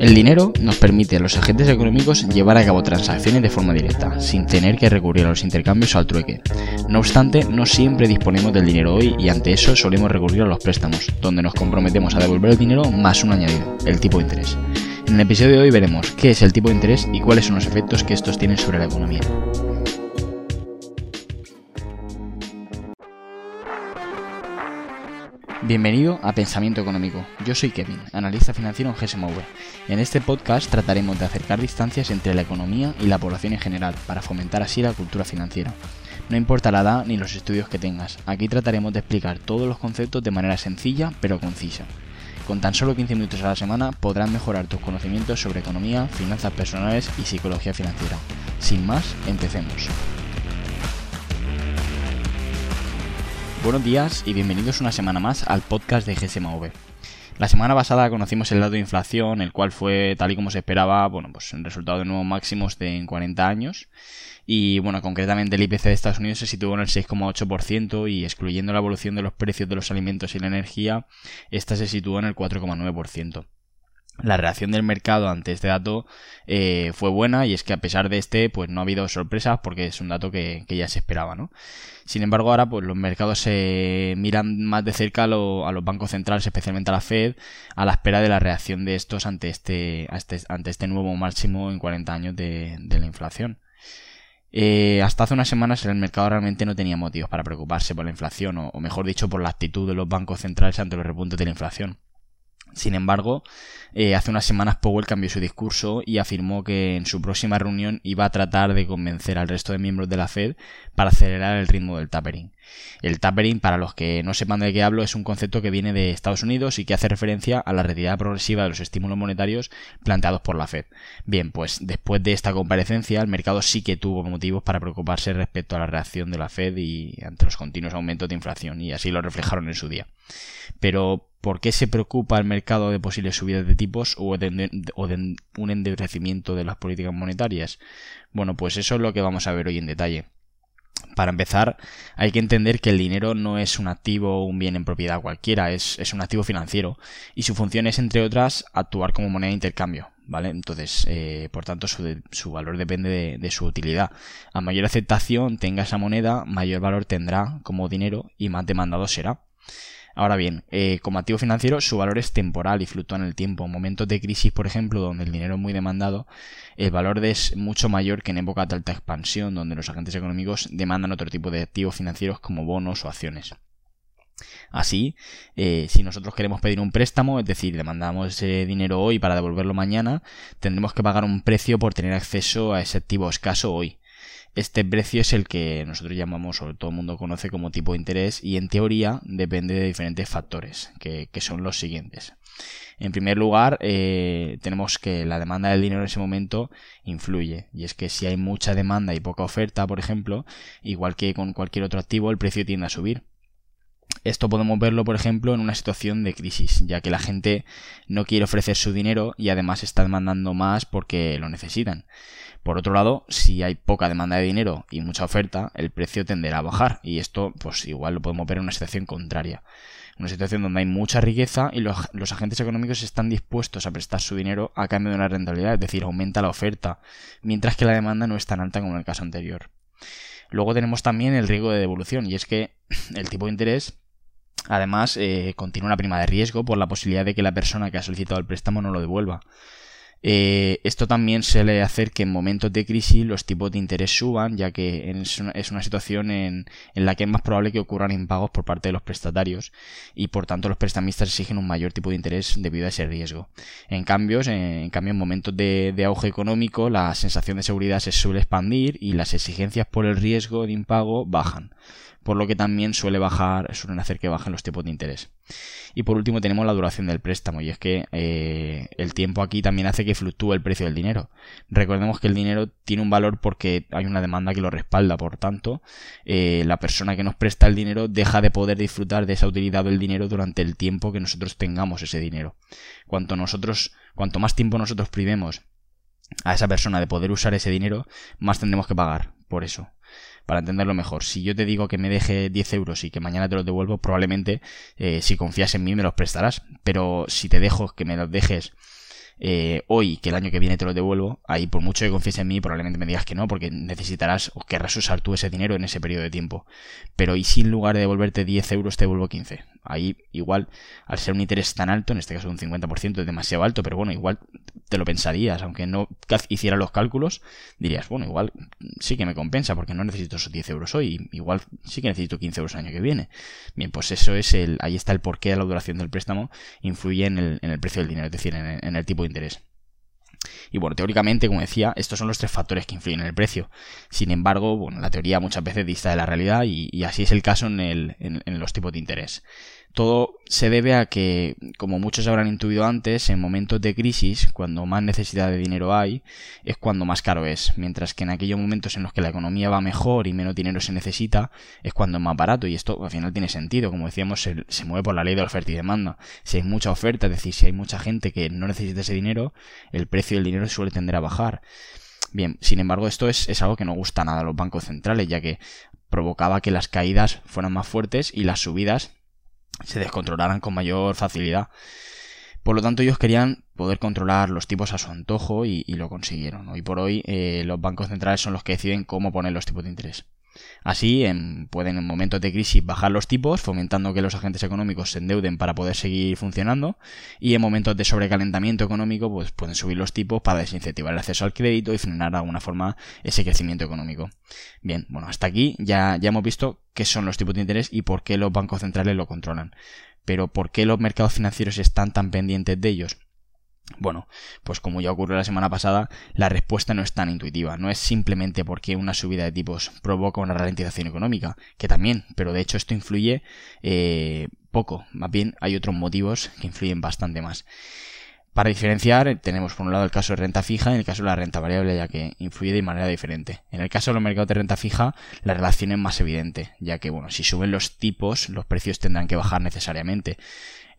El dinero nos permite a los agentes económicos llevar a cabo transacciones de forma directa, sin tener que recurrir a los intercambios o al trueque. No obstante, no siempre disponemos del dinero hoy y ante eso solemos recurrir a los préstamos, donde nos comprometemos a devolver el dinero más un añadido, el tipo de interés. En el episodio de hoy veremos qué es el tipo de interés y cuáles son los efectos que estos tienen sobre la economía. Bienvenido a Pensamiento Económico. Yo soy Kevin, analista financiero en GSMV. En este podcast trataremos de acercar distancias entre la economía y la población en general para fomentar así la cultura financiera. No importa la edad ni los estudios que tengas, aquí trataremos de explicar todos los conceptos de manera sencilla pero concisa. Con tan solo 15 minutos a la semana podrás mejorar tus conocimientos sobre economía, finanzas personales y psicología financiera. Sin más, empecemos. Buenos días y bienvenidos una semana más al podcast de GSMV. La semana pasada conocimos el dato de inflación, el cual fue tal y como se esperaba, bueno, pues el resultado de nuevos máximos de en 40 años. Y bueno, concretamente el IPC de Estados Unidos se situó en el 6,8% y excluyendo la evolución de los precios de los alimentos y la energía, esta se situó en el 4,9% la reacción del mercado ante este dato eh, fue buena y es que a pesar de este pues no ha habido sorpresas porque es un dato que, ya se esperaba ¿no? sin embargo ahora pues los mercados se miran más de cerca a, los bancos centrales especialmente a la Fed a la espera de la reacción de estos ante este, este ante este nuevo máximo en 40 años de, la inflación eh, hasta hace unas semanas el mercado realmente no tenía motivos para preocuparse por la inflación o mejor dicho por la actitud de los bancos centrales ante los repuntes de la inflación sin embargo, eh, hace unas semanas Powell cambió su discurso y afirmó que en su próxima reunión iba a tratar de convencer al resto de miembros de la Fed para acelerar el ritmo del tapering. El tapering, para los que no sepan de qué hablo, es un concepto que viene de Estados Unidos y que hace referencia a la retirada progresiva de los estímulos monetarios planteados por la Fed. Bien, pues después de esta comparecencia, el mercado sí que tuvo motivos para preocuparse respecto a la reacción de la Fed y ante los continuos aumentos de inflación, y así lo reflejaron en su día. Pero, ¿por qué se preocupa el mercado de posibles subidas de tipos o de, un endurecimiento de las políticas monetarias? Bueno, pues eso es lo que vamos a ver hoy en detalle. Para empezar, hay que entender que el dinero no es un activo o un bien en propiedad cualquiera, es, un activo financiero y su función es, entre otras, actuar como moneda de intercambio, ¿vale? Entonces, eh, por tanto, su, valor depende de, de, su utilidad. A mayor aceptación tenga esa moneda, mayor valor tendrá como dinero y más demandado será. Ahora bien, eh, como activo financiero su valor es temporal y fluctúa en el tiempo. En momentos de crisis, por ejemplo, donde el dinero es muy demandado, el valor es mucho mayor que en época de alta expansión, donde los agentes económicos demandan otro tipo de activos financieros como bonos o acciones. Así, eh, si nosotros queremos pedir un préstamo, es decir, demandamos ese dinero hoy para devolverlo mañana, tendremos que pagar un precio por tener acceso a ese activo escaso hoy. Este precio es el que nosotros llamamos, o todo el mundo conoce como tipo de interés, y en teoría depende de diferentes factores, que, son los siguientes. En primer lugar, eh, tenemos que la demanda del dinero en ese momento influye. Y es que si hay mucha demanda y poca oferta, por ejemplo, igual que con cualquier otro activo, el precio tiende a subir. Esto podemos verlo, por ejemplo, en una situación de crisis, ya que la gente no quiere ofrecer su dinero y además está demandando más porque lo necesitan. Por otro lado, si hay poca demanda de dinero y mucha oferta, el precio tenderá a bajar y esto pues igual lo podemos ver en una situación contraria. Una situación donde hay mucha riqueza y los, agentes económicos están dispuestos a prestar su dinero a cambio de una rentabilidad, es decir, aumenta la oferta, mientras que la demanda no es tan alta como en el caso anterior. Luego tenemos también el riesgo de devolución y es que el tipo de interés Además, eh, contiene una prima de riesgo por la posibilidad de que la persona que ha solicitado el préstamo no lo devuelva. Eh, esto también suele hacer que en momentos de crisis los tipos de interés suban, ya que es una, situación en, la que es más probable que ocurran impagos por parte de los prestatarios y por tanto los prestamistas exigen un mayor tipo de interés debido a ese riesgo. En cambio, en, cambio, en momentos de auge económico la sensación de seguridad se suele expandir y las exigencias por el riesgo de impago bajan por lo que también suele bajar, suelen hacer que bajen los tipos de interés. Y por último tenemos la duración del préstamo, y es que eh, el tiempo aquí también hace que fluctúe el precio del dinero. Recordemos que el dinero tiene un valor porque hay una demanda que lo respalda, por tanto, eh, la persona que nos presta el dinero deja de poder disfrutar de esa utilidad del dinero durante el tiempo que nosotros tengamos ese dinero. Cuanto nosotros, cuanto más tiempo nosotros privemos a esa persona de poder usar ese dinero, más tendremos que pagar por eso. Para entenderlo mejor, si yo te digo que me deje 10 euros y que mañana te los devuelvo, probablemente eh, si confías en mí me los prestarás. Pero si te dejo que me los dejes eh, hoy que el año que viene te lo devuelvo, ahí por mucho que confíes en mí probablemente me digas que no, porque necesitarás o querrás usar tú ese dinero en ese periodo de tiempo. Pero y si en lugar de devolverte 10 euros te devuelvo 15? Ahí igual, al ser un interés tan alto, en este caso un 50% es demasiado alto, pero bueno, igual te lo pensarías, aunque no hiciera los cálculos, dirías, bueno, igual sí que me compensa porque no necesito esos 10 euros hoy, igual sí que necesito 15 euros el año que viene. Bien, pues eso es el, ahí está el porqué de la duración del préstamo influye en el, en el precio del dinero, es decir, en en el tipo de interés. Y bueno, teóricamente, como decía, estos son los tres factores que influyen en el precio. Sin embargo, bueno, la teoría muchas veces dista de la realidad y, así es el caso en, el, en, los tipos de interés. Todo se debe a que, como muchos habrán intuido antes, en momentos de crisis, cuando más necesidad de dinero hay, es cuando más caro es, mientras que en aquellos momentos en los que la economía va mejor y menos dinero se necesita, es cuando es más barato, y esto al final tiene sentido, como decíamos, se, mueve por la ley de oferta y demanda. Si hay mucha oferta, es decir, si hay mucha gente que no necesita ese dinero, el precio del dinero suele tender a bajar. Bien, sin embargo, esto es, es, algo que no gusta nada a los bancos centrales, ya que provocaba que las caídas fueran más fuertes y las subidas se descontrolaran con mayor facilidad. Por lo tanto, ellos querían poder controlar los tipos a su antojo y, lo consiguieron. Hoy por hoy, eh, los bancos centrales son los que deciden cómo poner los tipos de interés. Así pueden en momentos de crisis bajar los tipos, fomentando que los agentes económicos se endeuden para poder seguir funcionando, y en momentos de sobrecalentamiento económico pues pueden subir los tipos para desincentivar el acceso al crédito y frenar de alguna forma ese crecimiento económico. Bien, bueno, hasta aquí ya, ya hemos visto qué son los tipos de interés y por qué los bancos centrales lo controlan. Pero ¿por qué los mercados financieros están tan pendientes de ellos? Bueno, pues como ya ocurrió la semana pasada, la respuesta no es tan intuitiva, no es simplemente porque una subida de tipos provoca una ralentización económica, que también, pero de hecho esto influye eh, poco, más bien hay otros motivos que influyen bastante más. Para diferenciar, tenemos por un lado el caso de renta fija y el caso de la renta variable, ya que influye de manera diferente. En el caso de los mercados de renta fija, la relación es más evidente, ya que, bueno, si suben los tipos, los precios tendrán que bajar necesariamente.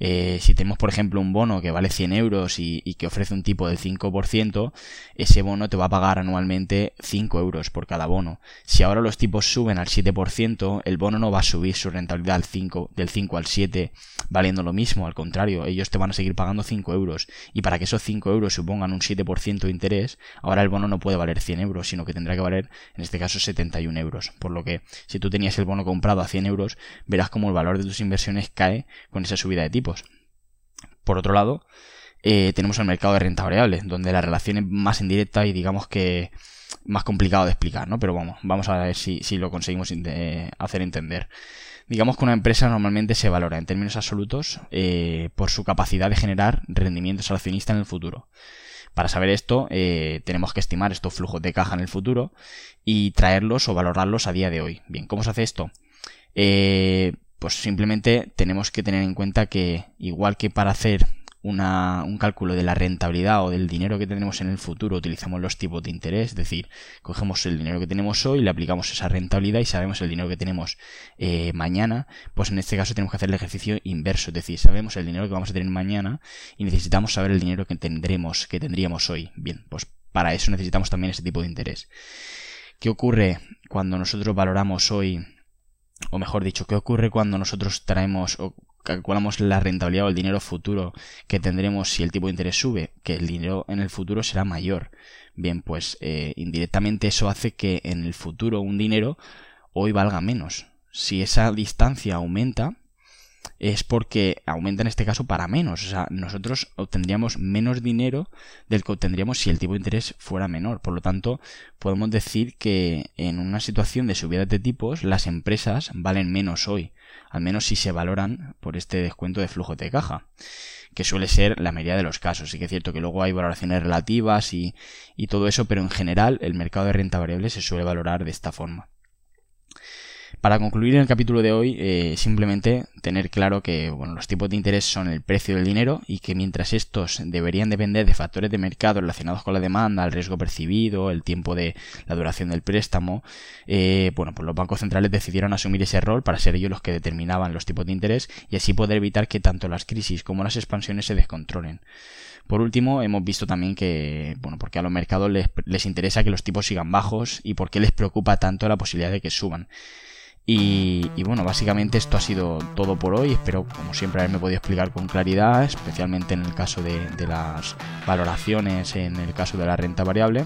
Eh, si tenemos, por ejemplo, un bono que vale 100 euros y, que ofrece un tipo del 5%, ese bono te va a pagar anualmente 5 euros por cada bono. Si ahora los tipos suben al 7%, el bono no va a subir su rentabilidad al 5, del 5 al 7 valiendo lo mismo, al contrario, ellos te van a seguir pagando 5 euros. Y para que esos 5 euros supongan un 7% de interés, ahora el bono no puede valer 100 euros, sino que tendrá que valer, en este caso, 71 euros. Por lo que, si tú tenías el bono comprado a 100 euros, verás como el valor de tus inversiones cae con esa subida de tipos. Por otro lado, eh, tenemos el mercado de renta variable, donde la relación es más indirecta y digamos que más complicado de explicar, ¿no? Pero vamos, vamos a ver si, lo conseguimos hacer entender. Digamos que una empresa normalmente se valora en términos absolutos eh, por su capacidad de generar rendimientos al accionista en el futuro. Para saber esto, eh, tenemos que estimar estos flujos de caja en el futuro y traerlos o valorarlos a día de hoy. Bien, ¿cómo se hace esto? Eh, pues simplemente tenemos que tener en cuenta que igual que para hacer un cálculo de la rentabilidad o del dinero que tenemos en el futuro utilizamos los tipos de interés, es decir, cogemos el dinero que tenemos hoy, le aplicamos esa rentabilidad y sabemos el dinero que tenemos eh, mañana, pues en este caso tenemos que hacer el ejercicio inverso, es decir, sabemos el dinero que vamos a tener mañana y necesitamos saber el dinero que tendremos, que tendríamos hoy. Bien, pues para eso necesitamos también ese tipo de interés. ¿Qué ocurre cuando nosotros valoramos hoy o mejor dicho, ¿qué ocurre cuando nosotros traemos o calculamos la rentabilidad o el dinero futuro que tendremos si el tipo de interés sube? Que el dinero en el futuro será mayor. Bien, pues eh, indirectamente eso hace que en el futuro un dinero hoy valga menos. Si esa distancia aumenta, es porque aumenta en este caso para menos. O sea, nosotros obtendríamos menos dinero del que obtendríamos si el tipo de interés fuera menor. Por lo tanto, podemos decir que en una situación de subida de tipos, las empresas valen menos hoy. Al menos si se valoran por este descuento de flujo de caja que suele ser la mayoría de los casos. Sí que es cierto que luego hay valoraciones relativas y, y todo eso, pero en general el mercado de renta variable se suele valorar de esta forma. Para concluir en el capítulo de hoy, eh, simplemente tener claro que bueno, los tipos de interés son el precio del dinero y que mientras estos deberían depender de factores de mercado relacionados con la demanda, el riesgo percibido, el tiempo de la duración del préstamo, eh, bueno, pues los bancos centrales decidieron asumir ese rol para ser ellos los que determinaban los tipos de interés y así poder evitar que tanto las crisis como las expansiones se descontrolen. Por último, hemos visto también que, bueno, porque a los mercados les, les interesa que los tipos sigan bajos y por qué les preocupa tanto la posibilidad de que suban. Y, bueno, básicamente esto ha sido todo por hoy. Espero, como siempre, haberme podido explicar con claridad, especialmente en el caso de, las valoraciones, en el caso de la renta variable.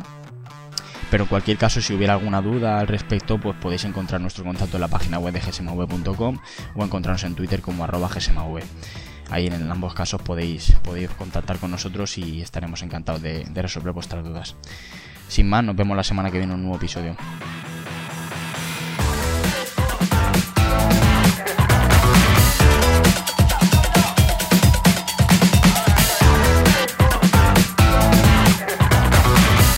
Pero en cualquier caso, si hubiera alguna duda al respecto, pues podéis encontrar nuestro contacto en la página web de gsmv.com o encontrarnos en Twitter como arroba gsmv. Ahí en ambos casos podéis, podéis contactar con nosotros y estaremos encantados de resolver vuestras dudas. Sin más, nos vemos la semana que viene en un nuevo episodio.